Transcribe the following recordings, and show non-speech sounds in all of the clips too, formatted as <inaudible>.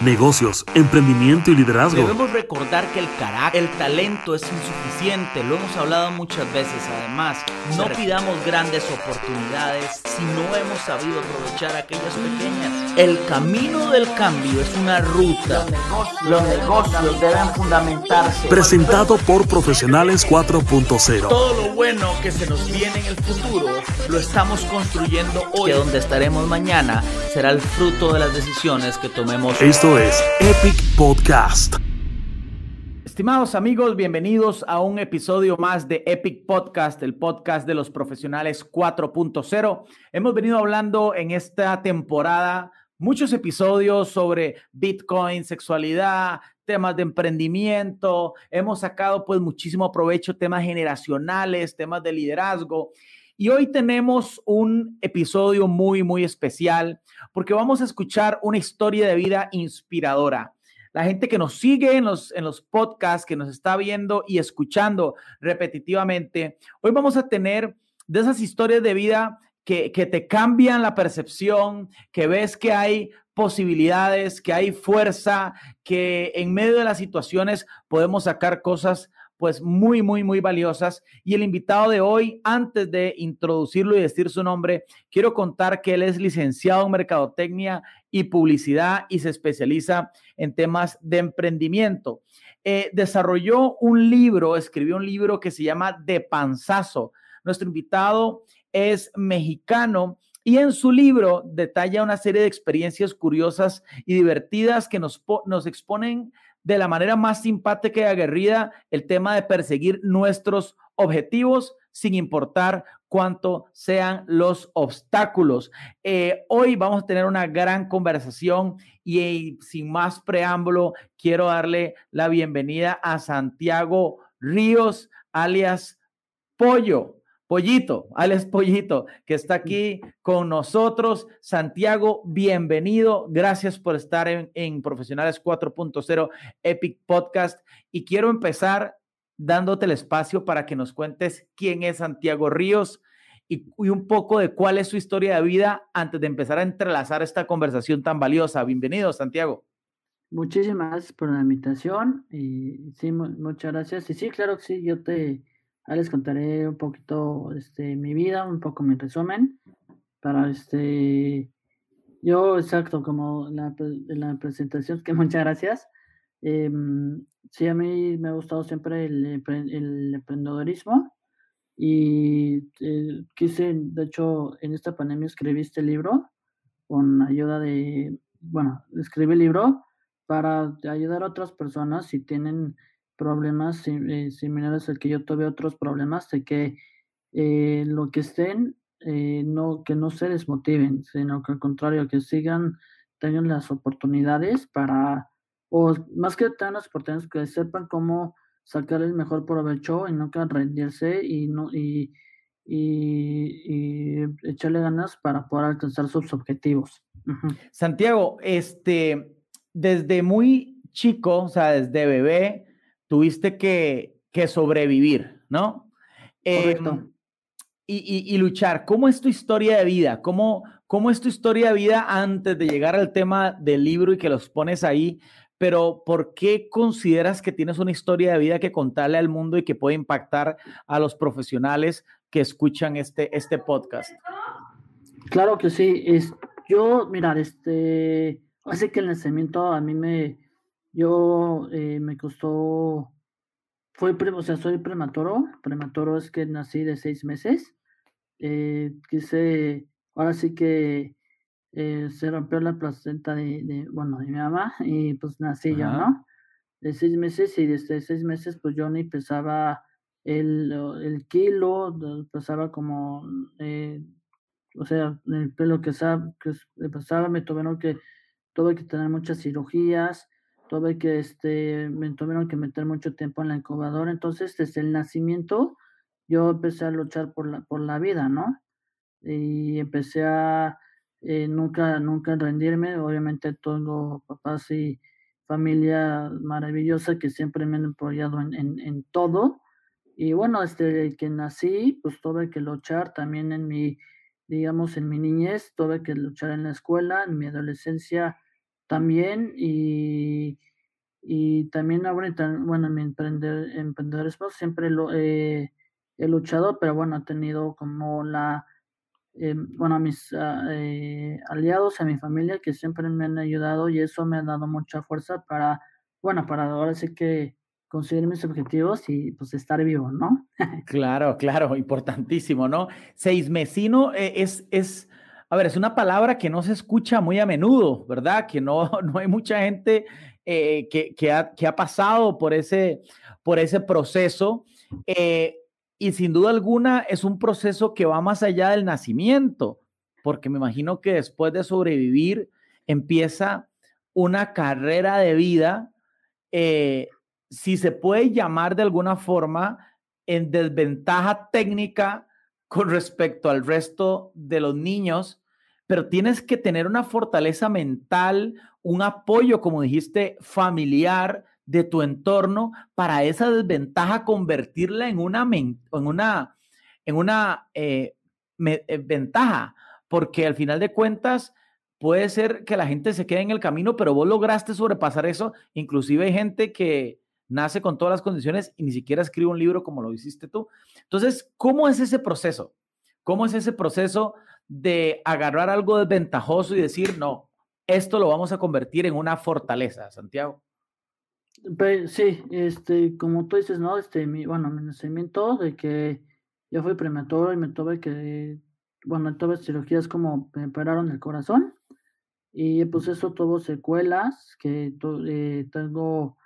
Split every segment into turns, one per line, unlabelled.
negocios, emprendimiento y liderazgo.
Debemos recordar que el carácter, el talento es insuficiente, lo hemos hablado muchas veces. Además, no pidamos grandes oportunidades si no hemos sabido aprovechar aquellas pequeñas. El camino del cambio es una ruta. Los negocios deben fundamentarse.
Presentado por Profesionales 4.0.
Todo lo bueno que se nos viene en el futuro lo estamos construyendo hoy. Que donde estaremos mañana será el fruto de las decisiones que tomemos.
Esto es Epic Podcast.
Estimados amigos, bienvenidos a un episodio más de Epic Podcast, el podcast de los profesionales 4.0. Hemos venido hablando en esta temporada muchos episodios sobre Bitcoin, sexualidad, temas de emprendimiento. Hemos sacado pues muchísimo provecho, temas generacionales, temas de liderazgo. Y hoy tenemos un episodio muy, muy especial porque vamos a escuchar una historia de vida inspiradora. La gente que nos sigue en los, en los podcasts, que nos está viendo y escuchando repetitivamente, hoy vamos a tener de esas historias de vida que, que te cambian la percepción, que ves que hay posibilidades, que hay fuerza, que en medio de las situaciones podemos sacar cosas pues muy, muy, muy valiosas. Y el invitado de hoy, antes de introducirlo y decir su nombre, quiero contar que él es licenciado en Mercadotecnia y Publicidad y se especializa en temas de emprendimiento. Eh, desarrolló un libro, escribió un libro que se llama De Panzazo. Nuestro invitado es mexicano y en su libro detalla una serie de experiencias curiosas y divertidas que nos, nos exponen de la manera más simpática y aguerrida el tema de perseguir nuestros objetivos sin importar cuánto sean los obstáculos. Eh, hoy vamos a tener una gran conversación y sin más preámbulo, quiero darle la bienvenida a Santiago Ríos, alias Pollo. Pollito, Alex Pollito, que está aquí con nosotros. Santiago, bienvenido. Gracias por estar en, Profesionales 4.0 Epic Podcast. Y quiero empezar dándote el espacio para que nos cuentes quién es Santiago Ríos y, un poco de cuál es su historia de vida antes de empezar a entrelazar esta conversación tan valiosa. Bienvenido, Santiago.
Muchísimas gracias por la invitación y sí, muchas gracias. Y sí, claro que sí, yo te Ahí les contaré un poquito este, mi vida, un poco mi resumen. Para este, yo, exacto, como la, presentación, que muchas gracias. Em, sí, a mí me ha gustado siempre el, el emprendedorismo y eh, quise, de hecho, en esta pandemia escribí este libro con ayuda de, bueno, escribí el libro para ayudar a otras personas si tienen problemas eh, similares al que yo tuve otros problemas de que eh, lo que estén eh, no que no se desmotiven sino que al contrario que sigan tengan las oportunidades para o más que tengan las oportunidades que sepan cómo sacar el mejor provecho y que rendirse y no y, y, echarle ganas para poder alcanzar sus objetivos.
Santiago, este, desde muy chico, o sea, desde bebé, tuviste que, sobrevivir, ¿no? Em, y, luchar. ¿Cómo es tu historia de vida? ¿Cómo, ¿Cómo es tu historia de vida antes de llegar al tema del libro y que los pones ahí? Pero ¿por qué consideras que tienes una historia de vida que contarle al mundo y que puede impactar a los profesionales que escuchan este, este podcast?
Claro que sí. Es, yo, mira, este, hace que el nacimiento a mí me, yo eh, me costó, fue, o sea, soy prematuro, prematuro es que nací de seis meses, eh, quise, ahora sí que eh, se rompió la placenta de, bueno, de mi mamá y pues nací yo, ¿no? De seis meses y desde seis meses pues yo ni pesaba el, el kilo, pesaba como, o sea, el pelo que, que pesaba, me tuvieron que, tuve que tener muchas cirugías, tuve que, este, me tuvieron que meter mucho tiempo en la incubadora, entonces desde el nacimiento yo empecé a luchar por la, por la vida, ¿no? Y empecé a eh, nunca, nunca rendirme, obviamente tengo papás y familia maravillosa que siempre me han apoyado en, en, todo, y bueno, desde que nací, pues tuve que luchar también en mi, digamos, en mi niñez, tuve que luchar en la escuela, en mi adolescencia, también y, y también ahorita, bueno, mi emprender, emprendedorismo siempre lo he luchado, pero bueno, he tenido como la, eh, bueno, a mis eh, aliados, a mi familia que siempre me han ayudado y eso me ha dado mucha fuerza para, bueno, para ahora sí que conseguir mis objetivos y pues estar vivo, ¿no?
claro, claro, importantísimo, ¿no? Seis mesino eh, es, es, a ver, es una palabra que no se escucha muy a menudo, ¿verdad? Que no, <laughs> no hay mucha gente que, que, ha, que, ha, pasado por ese, por ese proceso. Eh, y sin duda alguna es un proceso que va más allá del nacimiento, porque me imagino que después de sobrevivir empieza una carrera de vida, eh, si se puede llamar de alguna forma, en desventaja técnica con respecto al resto de los niños, pero tienes que tener una fortaleza mental, un apoyo, como dijiste, familiar, de tu entorno para esa desventaja convertirla en una, en una, en una eh, eh, ventaja, porque al final de cuentas puede ser que la gente se quede en el camino, pero vos lograste sobrepasar eso. Inclusive hay gente que nace con todas las condiciones y ni siquiera escribe un libro como lo hiciste tú. Entonces, ¿cómo es ese proceso? ¿Cómo es ese proceso de agarrar algo desventajoso y decir, no, esto lo vamos a convertir en una fortaleza, Santiago?
sí, este, como tú dices, ¿no? Este, mi, bueno, mi nacimiento de que yo fui prematuro y me tuve que, bueno, tuve cirugías como me operaron el corazón y pues eso tuvo secuelas, que eh, tengo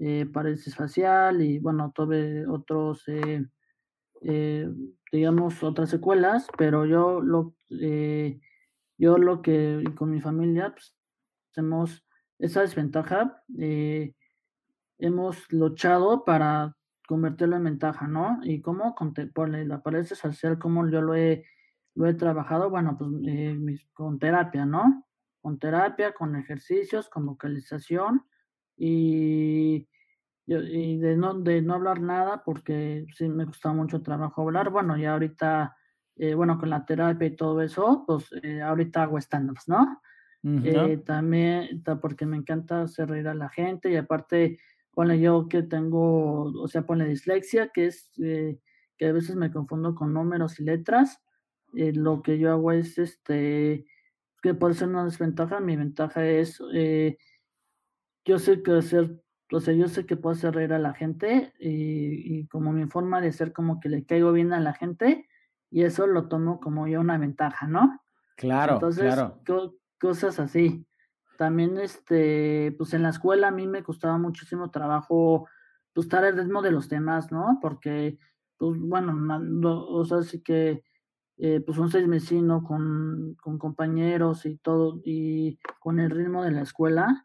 eh, parálisis facial y bueno, tuve otros, eh, eh, digamos, otras secuelas, pero yo lo, yo lo que, con mi familia, pues, hacemos esa desventaja, eh, hemos luchado para convertirlo en ventaja, ¿no? Y cómo con la parálisis social, como yo lo he, lo he trabajado, bueno, pues eh, con terapia, ¿no? Con terapia, con ejercicios, con vocalización y, y de, no, de no hablar nada porque sí me gusta mucho trabajo hablar. Bueno, y ahorita, eh, bueno, con la terapia y todo eso, pues eh, ahorita hago stand-ups, ¿no? también porque me encanta hacer reír a la gente y aparte Ponle yo que tengo, o sea, ponle dislexia, que es eh, que a veces me confundo con números y letras. Eh, lo que yo hago es, este, que puede ser una desventaja. Mi ventaja es, eh, yo sé que hacer, o sea, yo sé que puedo hacer reír a la gente y, como mi forma de ser como que le caigo bien a la gente y eso lo tomo como yo una ventaja, ¿no?
Claro, Entonces, claro.
cosas así. También, este, pues en la escuela a mí me costaba muchísimo trabajo, pues estar al ritmo de los temas, ¿no? Porque, pues bueno, o sea, sí que, eh, pues un seis mesino con, con compañeros y todo, y con el ritmo de la escuela,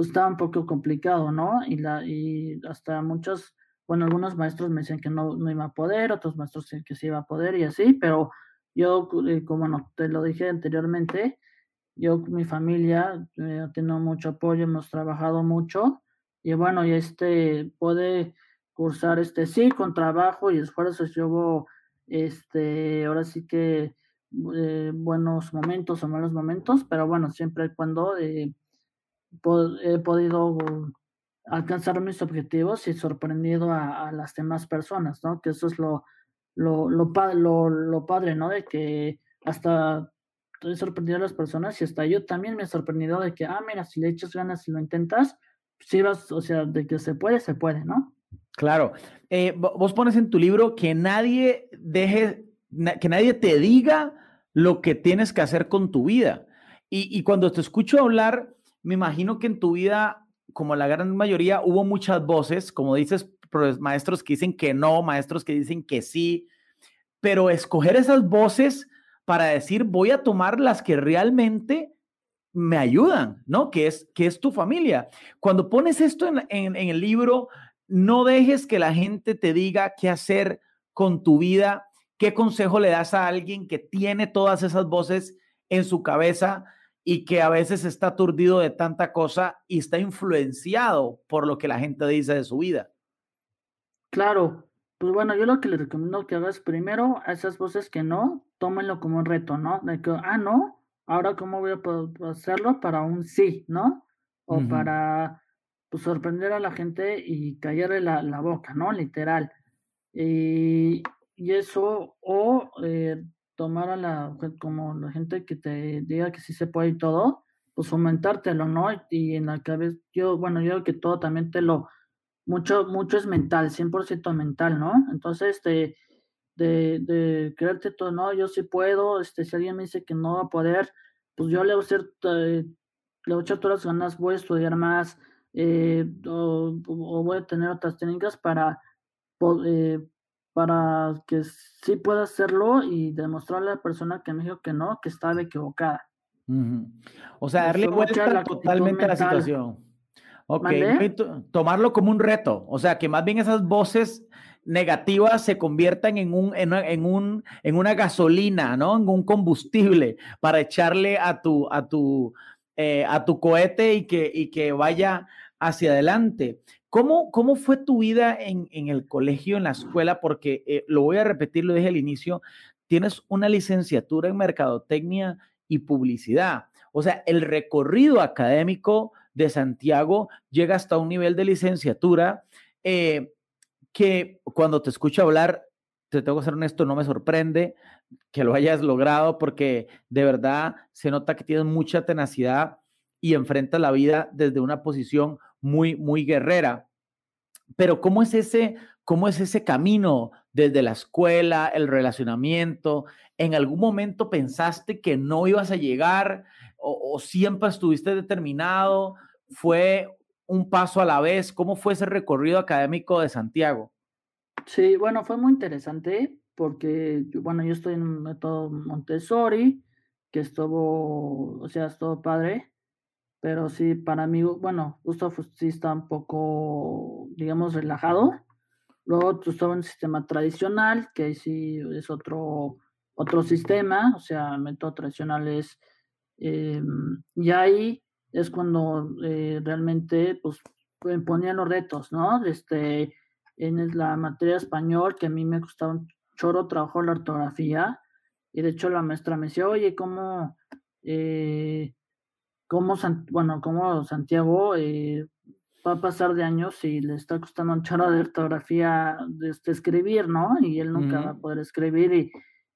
pues estaba un poco complicado, ¿no? Y, la, y hasta muchos, bueno, algunos maestros me decían que no, iba a poder, otros maestros que sí iba a poder y así, pero yo, eh, como no, te lo dije anteriormente, yo, mi familia, eh, tenido mucho apoyo, hemos trabajado mucho y bueno, y este puede cursar este sí con trabajo y esfuerzos. Yo este, ahora sí que eh, buenos momentos o malos momentos, pero bueno, siempre y cuando eh, he podido alcanzar mis objetivos y sorprendido a, las demás personas, ¿no? Que eso es lo, lo, lo, lo, lo padre, ¿no? De que hasta estoy sorprendido a las personas y hasta yo también me he sorprendido de que, ah, mira, si le echas ganas y lo intentas, si vas, o sea, de que se puede, se puede, ¿no?
Claro. Eh, vos pones en tu libro que nadie deje, que nadie te diga lo que tienes que hacer con tu vida. Y, y cuando te escucho hablar, me imagino que en tu vida, como la gran mayoría, hubo muchas voces, como dices, maestros que dicen que no, maestros que dicen que sí, pero escoger esas voces para decir, voy a tomar las que realmente me ayudan, ¿no? Que es, que es tu familia. Cuando pones esto en, en, el libro, no dejes que la gente te diga qué hacer con tu vida, qué consejo le das a alguien que tiene todas esas voces en su cabeza y que a veces está aturdido de tanta cosa y está influenciado por lo que la gente dice de su vida.
Claro, pues bueno, yo lo que le recomiendo que hagas primero a esas voces que no, tómenlo como un reto, ¿no? De que, ah, no, ahora cómo voy a poder hacerlo para un sí, ¿no? o para pues, sorprender a la gente y callarle la, la boca, ¿no? Literal. Y, y eso, o eh, tomar a la, como la gente que te diga que sí se puede y todo, pues fomentártelo, ¿no? Y en la cabeza, yo, bueno, yo creo que todo también te lo, mucho, mucho es mental, 100% mental, ¿no? Entonces, de, de, creerte todo, no, yo sí puedo, este, si alguien me dice que no va a poder, pues yo le voy a hacer, eh, le voy echar todas las ganas, voy a estudiar más, eh, o, voy a tener otras técnicas para, eh, para que sí pueda hacerlo y demostrarle a la persona que me dijo que no, que estaba equivocada.
O sea, darle vuelta totalmente a la situación. Ok, tomarlo como un reto, o sea, que más bien esas voces negativas se conviertan en, un, en, un, en una gasolina, ¿no? En un combustible para echarle a tu, a tu, eh, a tu cohete y que, y que vaya hacia adelante. ¿Cómo, cómo fue tu vida en, en, el colegio, en la escuela? Porque eh, lo voy a repetir, lo dije al inicio, tienes una licenciatura en mercadotecnia y publicidad. O sea, el recorrido académico de Santiago llega hasta un nivel de licenciatura eh, que cuando te escucho hablar, te tengo que ser honesto, no me sorprende que lo hayas logrado porque de verdad se nota que tienes mucha tenacidad y enfrentas la vida desde una posición muy, muy guerrera. Pero ¿cómo es ese, cómo es ese camino desde la escuela, el relacionamiento? ¿En algún momento pensaste que no ibas a llegar o, o siempre estuviste determinado? ¿Fue un paso a la vez? ¿Cómo fue ese recorrido académico de Santiago?
Sí, bueno, fue muy interesante porque, bueno, yo estoy en un método Montessori, que estuvo, o sea, estuvo padre, pero sí, para mí, bueno, justo sí está un poco, digamos, relajado. Luego estuvo en el sistema tradicional, que sí es otro, otro sistema, o sea, el método tradicional es, em, y ahí es cuando eh, realmente, pues, ponían los retos, ¿no? Este, en la materia español, que a mí me costaba un choro trabajo la ortografía, y de hecho la maestra me decía, oye, ¿cómo, eh, cómo, bueno, cómo Santiago eh, va a pasar de años y le está costando un choro de ortografía de, este, escribir, ¿no? Y él nunca va a poder escribir y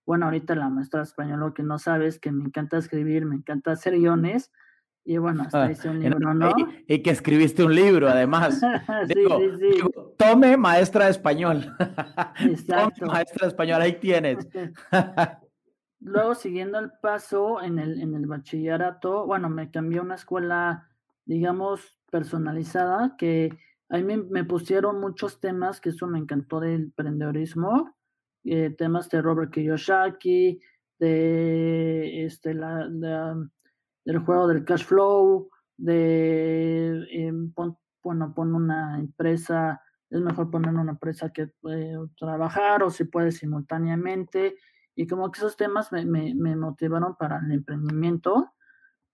bueno, ahorita la maestra español lo que no sabe es que me encanta escribir, me encanta hacer guiones, y bueno, hasta ah, hice un <laughs> libro, ¿no?
Y, que escribiste un libro, además. <laughs> sí, sí, sí. tome maestra de español. <laughs> Exacto. Tome maestra de español, ahí tienes.
Luego, siguiendo el paso en el, en el bachillerato, bueno, me cambié a una escuela, digamos, personalizada, que ahí me, me pusieron muchos temas, que eso me encantó del emprendedorismo, eh, temas de Robert Kiyosaki, de este, la del juego del cash flow, de, eh, bueno, pon una empresa, es mejor poner una empresa que trabajar o si puede simultáneamente. Y como que esos temas me, me, motivaron para el emprendimiento.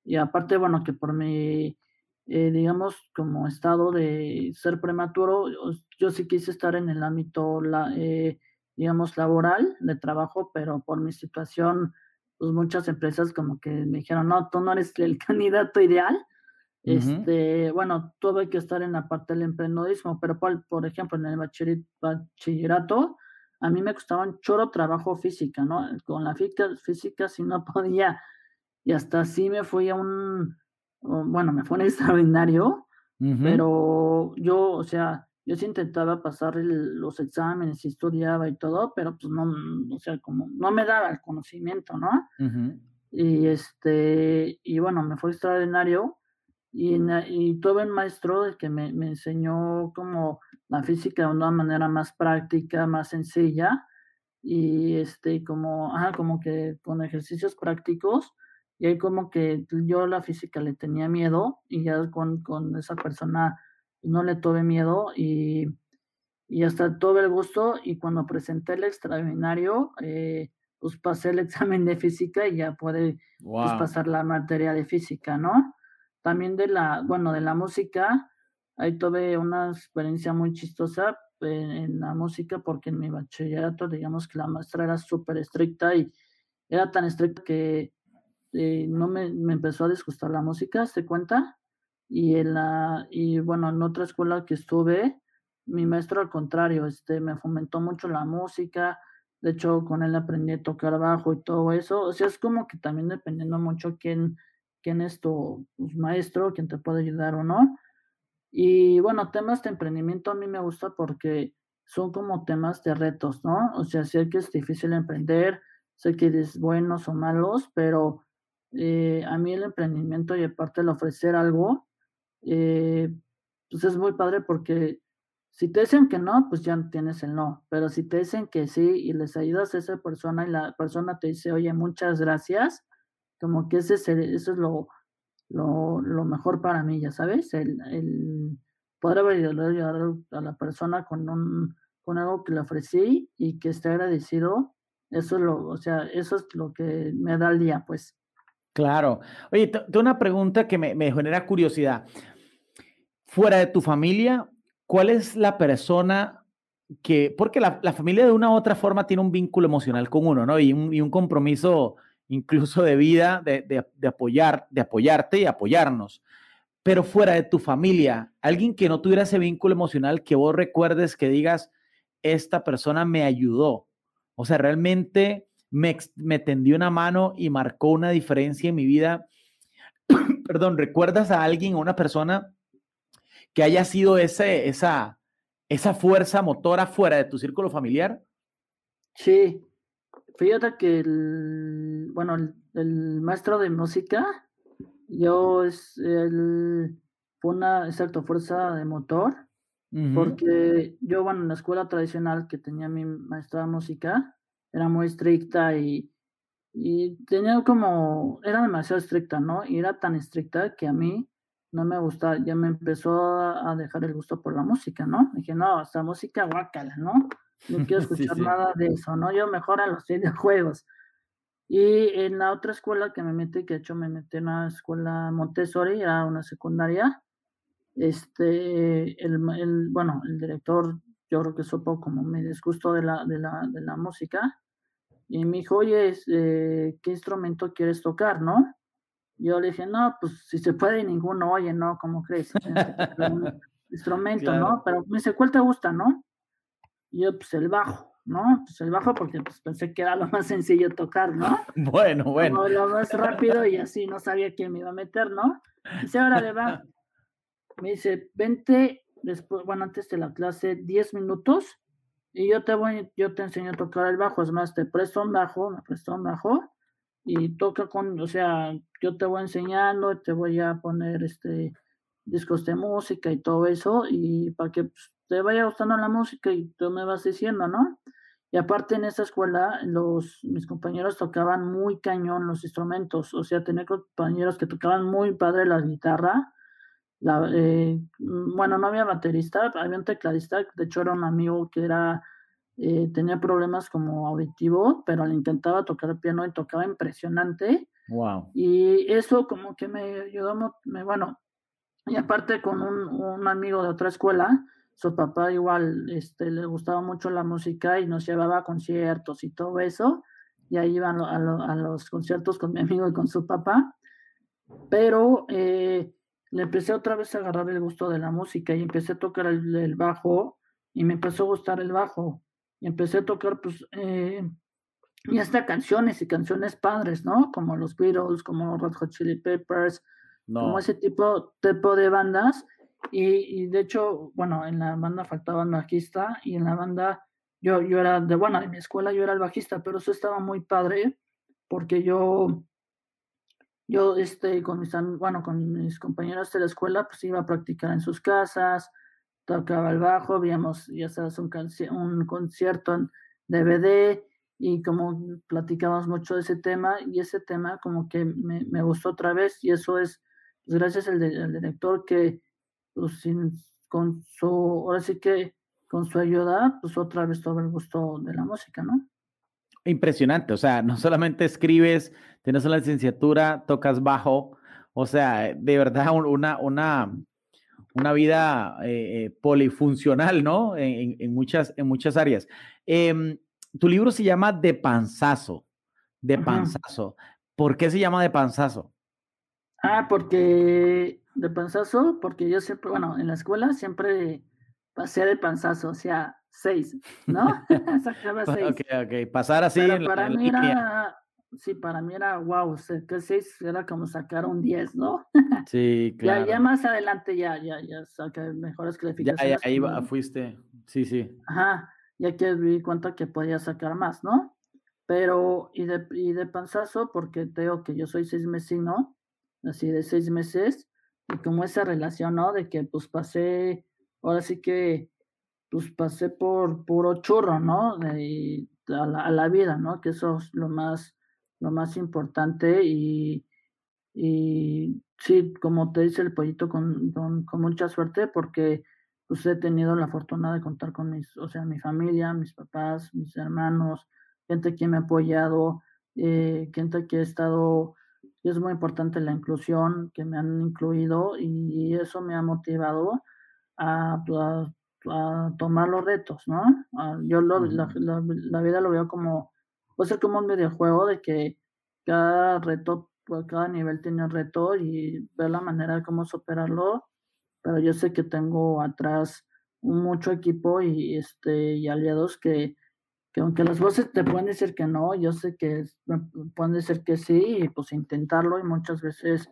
Y aparte, bueno, que por mi, eh, digamos, como estado de ser prematuro, yo, sí quise estar en el ámbito, la, eh, digamos, laboral de trabajo, pero por mi situación pues muchas empresas como que me dijeron, no, tú no eres el <laughs> candidato ideal. Este, bueno, tuve que estar en la parte del emprendedorismo, pero por, por ejemplo, en el bachillerato, a mí me costaba un choro trabajo física, ¿no? Con la física, física si no <laughs> podía, y hasta así me fui a un, bueno, me fue un <laughs> extraordinario, pero yo, o sea, yo sí intentaba pasar los exámenes y estudiaba y todo, pero pues no, o sea, como no me daba el conocimiento, ¿no? Y este, y bueno, me fue extraordinario y, y tuve un maestro que me, me, enseñó como la física de una manera más práctica, más sencilla y este, como, ajá, como que con ejercicios prácticos y ahí como que yo la física le tenía miedo y ya con, con esa persona no le tuve miedo y, y hasta tuve el gusto y cuando presenté el extraordinario, eh, pues pasé el <laughs> examen de física y ya puede pues, pasar la materia de física, ¿no? También de la, bueno, de la música, ahí tuve una experiencia muy chistosa en, la música porque en mi bachillerato, digamos que la maestra era súper estricta y era tan estricta que eh, no me, me, empezó a disgustar la música, ¿se cuenta? Y en la, y bueno, en otra escuela que estuve, mi maestro al contrario, este, me fomentó mucho la música, de hecho con él aprendí a tocar bajo y todo eso, o sea, es como que también dependiendo mucho quién, quién es tu pues, maestro, quién te puede ayudar o no. Y bueno, temas de emprendimiento a mí me gusta porque son como temas de retos, ¿no? O sea, sé que es difícil emprender, sé que es buenos o malos, pero eh, a mí el emprendimiento y aparte el ofrecer algo, eh, pues es muy padre porque si te dicen que no, pues ya tienes el no, pero si te dicen que sí y les ayudas a esa persona y la persona te dice, oye, muchas gracias, como que ese, eso es lo, lo, lo, mejor para mí, ya sabes, el, el poder ayudar a la persona con, un, con algo que le ofrecí y que esté agradecido, eso es lo, o sea, eso es lo que me da el día, pues.
Claro. Oye, tengo una pregunta que me, me genera curiosidad. Fuera de tu familia, ¿cuál es la persona que, porque la, la, familia de una u otra forma tiene un vínculo emocional con uno, ¿no? Y un, y un compromiso incluso de vida, de, de, de, apoyar, de apoyarte y apoyarnos. Pero fuera de tu familia, alguien que no tuviera ese vínculo emocional, que vos recuerdes que digas, esta persona me ayudó. O sea, realmente me, me tendió una mano y marcó una diferencia en mi vida. <coughs> Perdón, ¿recuerdas a alguien, a una persona que haya sido ese, esa, esa fuerza motora fuera de tu círculo familiar?
Sí, fíjate que el, bueno, el, el maestro de música, yo es el, fue una, exacto, fuerza de motor, uh -huh. porque yo, bueno, en la escuela tradicional que tenía mi maestra de música, era muy estricta y, y tenía como, era demasiado estricta, ¿no? Y era tan estricta que a mí no me gustaba, ya me empezó a dejar el gusto por la música, ¿no? Dije, no, esta música guácala, ¿no? No <laughs> quiero escuchar sí, sí. nada de eso, ¿no? Yo mejor a los <laughs> videojuegos. Y en la otra escuela que me metí, que de hecho me metí en una escuela Montessori, era una secundaria, este, el, el, bueno, el director, yo creo que supo como me disgustó de la, de la, de la música, y me dijo, oye, eh, ¿qué instrumento quieres tocar, no? Yo le dije, no, pues si se puede ninguno, oye, no, ¿cómo crees? Un <laughs> instrumento, claro. ¿no? Pero me dice, ¿cuál te gusta, no? Y yo, pues el bajo, ¿no? Pues el bajo porque pues, pensé que era lo más sencillo tocar, ¿no? <laughs>
Bueno, bueno.
Como lo más rápido y así no sabía quién me iba a meter, ¿no? Dice, ahora le va. Me dice, vente después, bueno, antes de la clase, 10 minutos y yo te voy, yo te enseño a tocar el bajo. Es más, te presto un bajo, me presto un bajo y toca con, o sea, yo te voy enseñando, te voy a poner este discos de música y todo eso y para que pues, te vaya gustando la música y tú me vas diciendo, ¿no? Y aparte en esa escuela, los, mis compañeros tocaban muy cañón los instrumentos, o sea, tenía compañeros que tocaban muy padre la guitarra. La, eh, bueno, no había baterista, había un tecladista, de hecho era un amigo que era, eh, tenía problemas como auditivo, pero le intentaba tocar el piano y tocaba impresionante.
Wow.
Y eso como que me ayudó, me, bueno, y aparte con un, un amigo de otra escuela, su papá igual este, le gustaba mucho la música y nos llevaba a conciertos y todo eso. Y ahí iban a, lo, a los conciertos con mi amigo y con su papá. Pero eh, le empecé otra vez a agarrar el gusto de la música y empecé a tocar el, el bajo y me empezó a gustar el bajo. Y empecé a tocar, pues, eh, y hasta canciones y canciones padres, ¿no? Como los Beatles, como Red Hot Chili Peppers, no. como ese tipo, tipo de bandas y, y, de hecho, bueno, en la banda faltaba el bajista y en la banda yo, yo era de, bueno, en mi escuela yo era el bajista, pero eso estaba muy padre porque yo, yo, este, con mis, bueno, con mis compañeros de la escuela, pues iba a practicar en sus casas, tocaba el bajo, veíamos, ya sabes, un, un concierto en DVD y como platicamos mucho de ese tema y ese tema como que me, me gustó otra vez y eso es, pues gracias al, de, al director que pues sin, con su, ahora sí que con su ayuda, pues otra vez todo el gusto de la música, ¿no?
Impresionante, o sea, no solamente escribes, tienes la licenciatura, tocas bajo, o sea, de verdad una, una, una vida eh, polifuncional, ¿no? En, en, muchas, en muchas áreas. Eh, tu libro se llama De Panzazo, De Panzazo. ¿Por qué se llama De Panzazo?
Ah, porque de panzazo, porque yo siempre, bueno, en la escuela siempre pasé de panzazo, o sea, seis, ¿no? <laughs> <laughs>
Sacaba seis. Ok, ok, pasar así
en para mí era, sí, para mí era, wow, o sea, que seis era como sacar un diez, ¿no? <laughs>
Sí, claro.
Ya, ya más adelante ya, ya, ya saqué mejores calificaciones.
Ya, ahí fuiste, sí, sí.
Ajá, ya que vi cuenta que podía sacar más, ¿no? Pero, y de, y de panzazo, porque tengo que yo soy seis mesino, así de seis meses, y como esa relación, ¿no? De que pues pasé, ahora sí que, pues pasé por puro churro, ¿no? De, a, la, vida, ¿no? Que eso es lo más, lo más importante y, y sí, como te dice el pollito, con, con, con mucha suerte, porque pues he tenido la fortuna de contar con mis, o sea, mi familia, mis papás, mis hermanos, gente que me ha apoyado, eh, gente que ha estado, es muy importante la inclusión, que me han incluido y eso me ha motivado a, tomar los retos, ¿no? yo lo, la, la, vida lo veo como, puede ser como un videojuego de que cada reto, pues, cada nivel tiene un reto y ver la manera de cómo superarlo, pero yo sé que tengo atrás mucho equipo y, este, y aliados que, que aunque las voces te pueden decir que no, yo sé que pueden decir que sí y pues intentarlo y muchas veces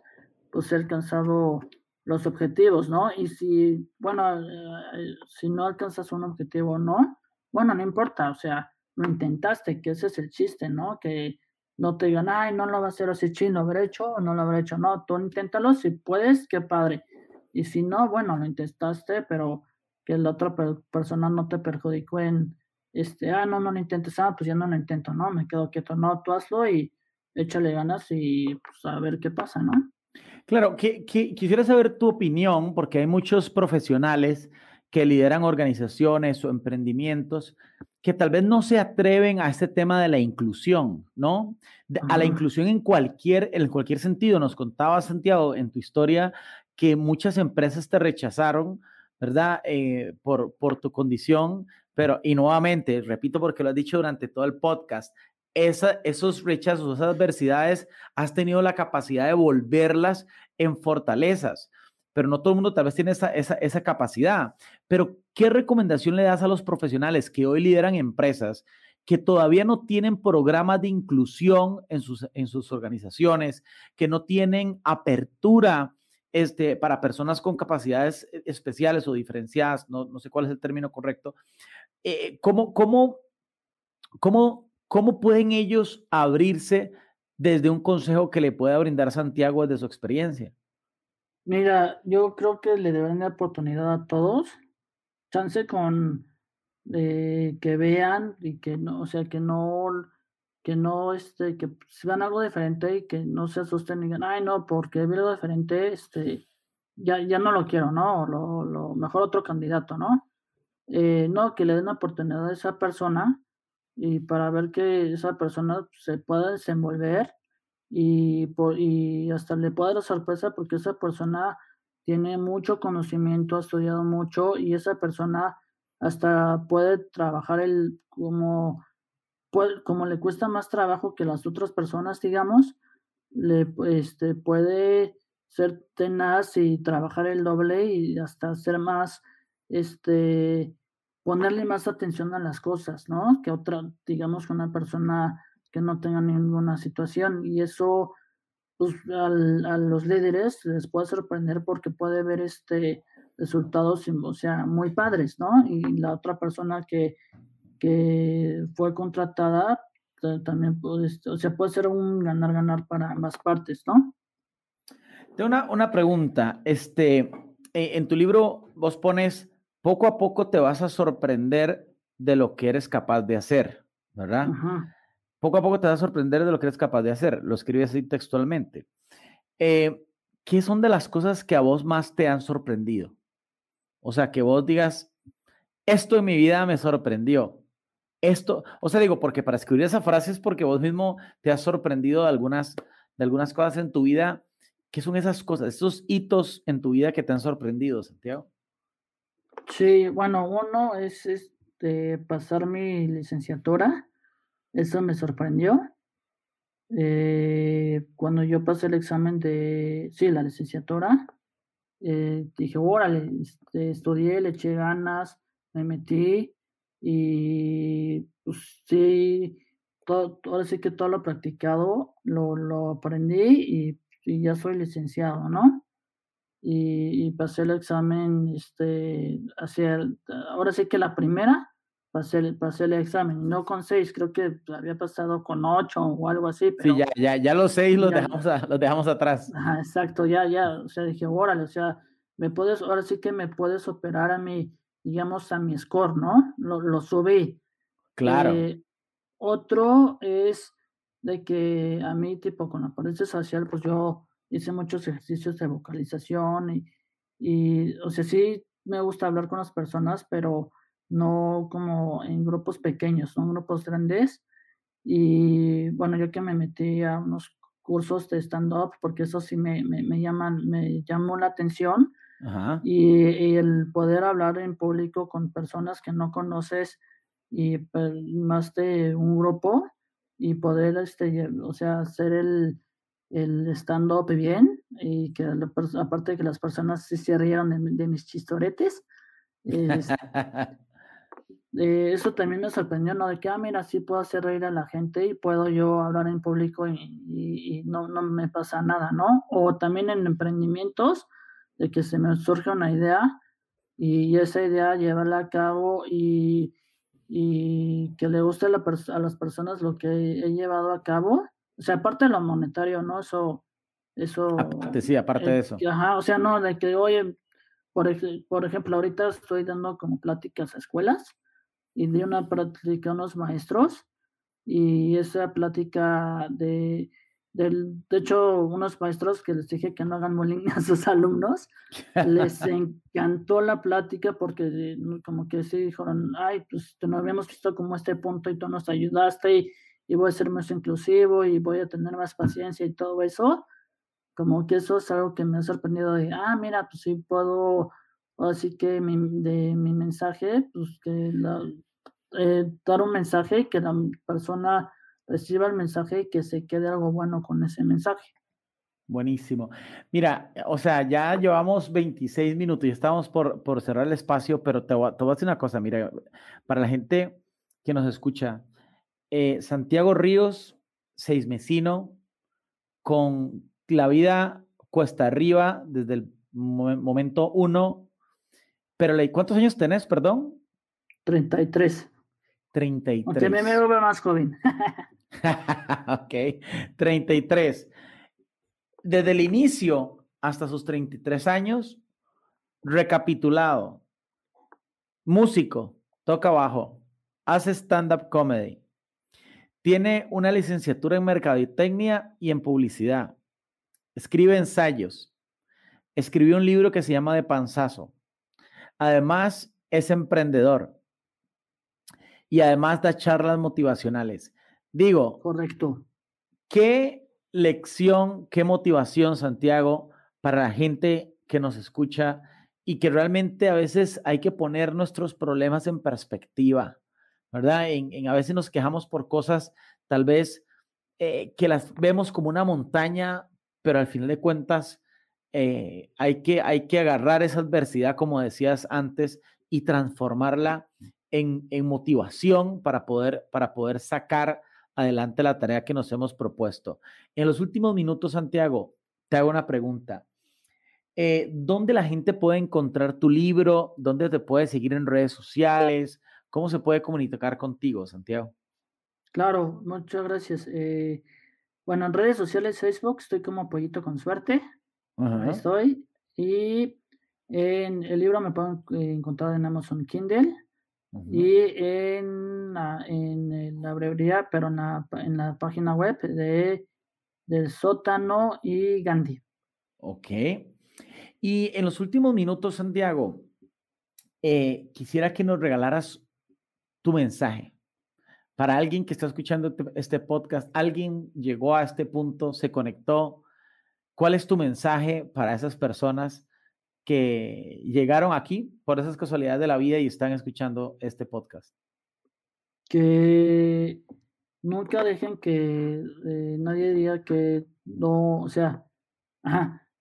pues he alcanzado los objetivos, ¿no? Y si, bueno, eh, si no alcanzas un objetivo no, bueno, no importa, o sea, lo intentaste, que ese es el chiste, ¿no? Que no te digan, ay, no lo va a hacer así chino, habré hecho o no lo habré hecho, no, tú inténtalo, si puedes, qué padre. Y si no, bueno, lo intentaste, pero que la otra persona no te perjudicó en, este, ah, no, no lo intentes, ah, pues ya no lo intento, no, me quedo quieto, no, tú hazlo y échale ganas y pues a ver qué pasa, ¿no?
Claro, que, quisiera saber tu opinión, porque hay muchos profesionales que lideran organizaciones o emprendimientos que tal vez no se atreven a este tema de la inclusión, ¿no? a la inclusión en cualquier, en cualquier sentido. Nos contaba Santiago en tu historia que muchas empresas te rechazaron, ¿verdad? Eh, por, por tu condición, pero, y nuevamente, repito porque lo has dicho durante todo el podcast, esa, esos rechazos, esas adversidades, has tenido la capacidad de volverlas en fortalezas, pero no todo el mundo tal vez tiene esa, esa, esa capacidad. Pero, ¿qué recomendación le das a los profesionales que hoy lideran empresas que todavía no tienen programas de inclusión en sus, en sus organizaciones, que no tienen apertura este, para personas con capacidades eh, especiales o diferenciadas, no, no sé cuál es el término correcto, eh, ¿cómo, cómo, cómo, ¿cómo pueden ellos abrirse desde un consejo que le pueda brindar Santiago desde su experiencia?
Mira, yo creo que le deben dar oportunidad a todos, chance con eh, que vean y que no, o sea, que no que no, este, que vean algo diferente y que no se asusten y digan, ay, no, porque vi algo diferente, este, ya, ya no lo quiero, ¿no? Lo mejor otro candidato, ¿no? Eh, no, que le den oportunidad a esa persona y para ver que esa persona se pueda desenvolver y, por, y hasta le pueda dar sorpresa porque esa persona tiene mucho conocimiento, ha estudiado mucho y esa persona hasta puede trabajar el como como le cuesta más trabajo que las otras personas, digamos, le este, puede ser tenaz y trabajar el doble y hasta ser más, este, ponerle más atención a las cosas, ¿no? Que otra, digamos, una persona que no tenga ninguna situación. Y eso, pues, a los líderes les puede sorprender porque puede ver este resultados, o sea, muy padres, ¿no? Y la otra persona que que fue contratada, también puede, o sea, puede ser un ganar-ganar para ambas partes, ¿no?
Tengo una, una pregunta. Este, eh, en tu libro vos pones, poco a poco te vas a sorprender de lo que eres capaz de hacer, ¿verdad? Poco a poco te vas a sorprender de lo que eres capaz de hacer. Lo escribes así textualmente. Eh, ¿Qué son de las cosas que a vos más te han sorprendido? O sea, que vos digas, esto en mi vida me sorprendió esto, o sea, digo, porque para escribir esa frase es porque vos mismo te has sorprendido de algunas, de algunas cosas en tu vida. ¿Qué son esas cosas, esos hitos en tu vida que te han sorprendido, Santiago?
Sí, bueno, uno es este, pasar mi licenciatura. Eso me sorprendió. eh, cuando yo pasé el examen de, sí, la licenciatura, eh, dije, órale, este, estudié, le eché ganas, me metí y pues sí, ahora sí que todo lo practicado, lo, lo aprendí y, ya soy licenciado, ¿no? Y, y, pasé el examen, este, hacia, ahora sí que la primera, pasé el, pasé el examen, no con seis, creo que había pasado con ocho o algo así.
Pero sí, ya, ya, ya los seis los, dejamos, los dejamos atrás.
Ajá, exacto, ya, ya, o sea, dije, órale, o sea, me puedes, ahora sí que me puedes operar a mi, digamos, a mi score, ¿no? Lo, lo subí.
Claro. Eh,
otro es de que a mí, tipo, con la apariencia social, pues yo hice muchos ejercicios de vocalización y, y, o sea, sí me gusta hablar con las personas, pero no como en grupos pequeños, son grupos grandes. Y bueno, yo que me metí a unos cursos de stand-up, porque eso sí me, me, me, llaman, me llamó la atención.
Ajá.
Y, y, el poder hablar en público con personas que no conoces y pues, más de un grupo y poder, este, o sea, hacer el, el stand-up bien y que aparte de que las personas sí se rieron de, de mis chistoretes. Es, <laughs> eh, eso también me sorprendió, ¿no? De que, ah, mira, sí puedo hacer reír a la gente y puedo yo hablar en público y, y, y no, no me pasa nada, ¿no? O también en emprendimientos, de que se me surge una idea y esa idea llevarla a cabo y, y que le guste a, la a, las personas lo que he llevado a cabo. O sea, aparte de lo monetario, ¿no? Eso, eso.
Aparte, sí, aparte eh, de eso.
Ajá, o sea, no, de que, oye, por, por ejemplo, ahorita estoy dando como pláticas a escuelas y di una plática a unos maestros y esa plática de, del, de hecho, unos maestros que les dije que no hagan bullying <laughs> a sus alumnos, les <laughs> encantó la plática porque como que sí dijeron, ay, pues no habíamos visto como este punto y tú nos ayudaste y, y voy a ser más inclusivo y voy a tener más paciencia y todo eso. Como que eso es algo que me ha sorprendido de, ah, mira, pues sí puedo Así que mi, de mi mensaje, pues que la, eh, dar un mensaje y que la persona reciba el mensaje y que se quede algo bueno con ese mensaje.
Buenísimo. Mira, o sea, ya llevamos 26 minutos y estamos por, por cerrar el espacio, pero te voy, te voy, a decir una cosa, mira, para la gente que nos escucha, eh, Santiago Ríos, seis mesino, con la vida cuesta arriba desde el momento uno pero, ¿cuántos años tenés, perdón?
33.
33.
Aunque me veo más joven. <laughs>
ok, 33. Desde el inicio hasta sus 33 años, recapitulado, músico, toca bajo, hace stand-up comedy, tiene una licenciatura en mercadotecnia y en publicidad, escribe ensayos, escribió un libro que se llama De Panzazo, Además, es emprendedor. Y además da charlas motivacionales. Digo.
Correcto.
¿Qué lección, qué motivación, Santiago, para la gente que nos escucha y que realmente a veces hay que poner nuestros problemas en perspectiva, ¿verdad? En, a veces nos quejamos por cosas tal vez eh, que las vemos como una montaña, pero al final de cuentas eh, hay, que, hay que agarrar esa adversidad, como decías antes, y transformarla en, en motivación para poder, para poder sacar adelante la tarea que nos hemos propuesto. En los últimos minutos, Santiago, te hago una pregunta. Eh, ¿Dónde la gente puede encontrar tu libro? ¿Dónde te puede seguir en redes sociales? ¿Cómo se puede comunicar contigo, Santiago?
Claro, muchas gracias. Eh, bueno, en redes sociales, Facebook, estoy como Pollito con Suerte. Ahí estoy. Y en el libro me pueden encontrar en Amazon Kindle y en la, en la brevería, pero en la, en la página web de del sótano y Gandhi.
Ok. Y en los últimos minutos, Santiago, eh, quisiera que nos regalaras tu mensaje. Para alguien que está escuchando este, este podcast, alguien llegó a este punto, se conectó, ¿Cuál es tu mensaje para esas personas que llegaron aquí por esas casualidades de la vida y están escuchando este podcast?
Que nunca dejen que eh, nadie diga que no, o sea,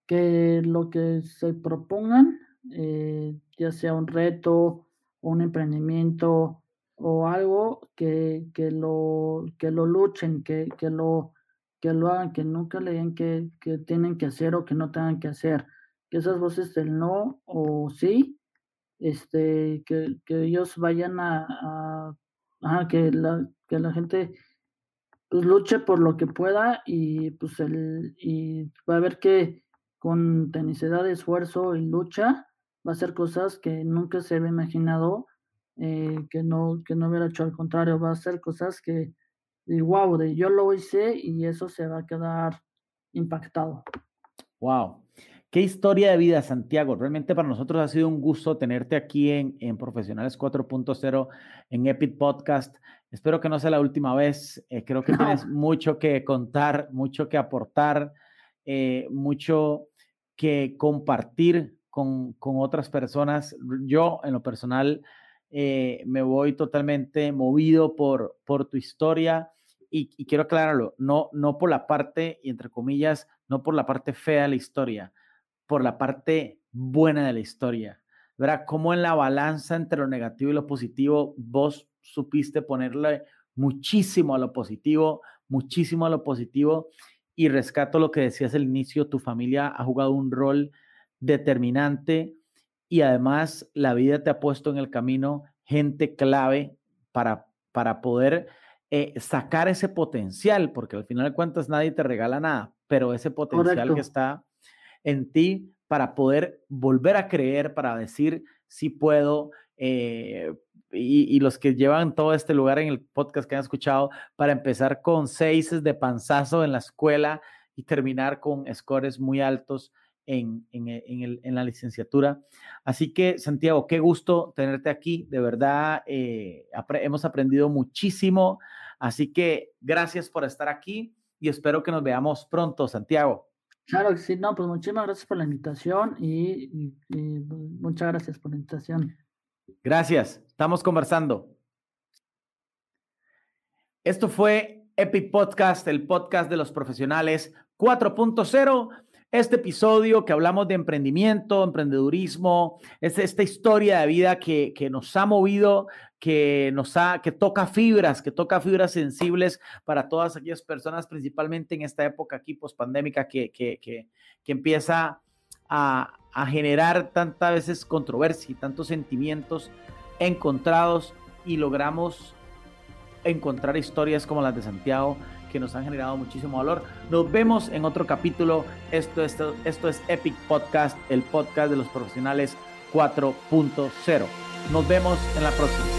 que lo que se propongan, eh, ya sea un reto, un emprendimiento o algo, que, que, lo, que lo luchen, que, que, lo, que lo hagan, que nunca le digan que, que tienen que hacer o que no tengan que hacer. Que esas voces del no o sí, este, que, que ellos vayan a, que, la, que la gente pues luche por lo que pueda y pues el, y va a ver que con tenacidad, esfuerzo y lucha va a hacer cosas que nunca se había imaginado eh, que no que no hubiera hecho al contrario va a hacer cosas que wow de yo lo hice y eso se va a quedar impactado
wow Qué historia de vida, Santiago. Realmente para nosotros ha sido un gusto tenerte aquí en, en Profesionales 4.0 en Epic Podcast. Espero que no sea la última vez. Eh, creo que tienes <laughs> mucho que contar, mucho que aportar, eh, mucho que compartir con, con, otras personas. Yo, en lo personal, eh, me voy totalmente movido por, tu historia. Y, quiero aclararlo, no, no por la parte, y entre comillas, no por la parte fea de la historia, por la parte buena de la historia. ¿Verdad? Cómo en la balanza entre lo negativo y lo positivo vos supiste ponerle muchísimo a lo positivo, muchísimo a lo positivo. Y rescato lo que decías al inicio, tu familia ha jugado un rol determinante y además la vida te ha puesto en el camino gente clave para, para poder eh, sacar ese potencial, porque al final de cuentas nadie te regala nada, pero ese potencial que está en ti para poder volver a creer, para decir si puedo. Eh, y, los que llevan todo este lugar en el podcast que han escuchado, para empezar con seis de panzazo en la escuela y terminar con scores muy altos en, en, la licenciatura. Así que, Santiago, qué gusto tenerte aquí. De verdad, eh, hemos aprendido muchísimo. Así que gracias por estar aquí y espero que nos veamos pronto, Santiago.
Claro que sí, no, pues muchísimas gracias por la invitación y, pues, muchas gracias por la invitación.
Gracias, estamos conversando. Esto fue Epic Podcast, el podcast de los profesionales 4.0 este episodio que hablamos de emprendimiento, emprendedurismo, es esta historia de vida que, que, nos ha movido, que nos ha, que toca fibras, que toca fibras sensibles para todas aquellas personas, principalmente en esta época aquí pospandémica que, que, que, que empieza a, a generar tantas veces controversia y tantos sentimientos encontrados y logramos encontrar historias como las de Santiago que nos han generado muchísimo valor. Nos vemos en otro capítulo. Esto, esto, esto es Epic Podcast, el podcast de los profesionales 4.0. Nos vemos en la próxima.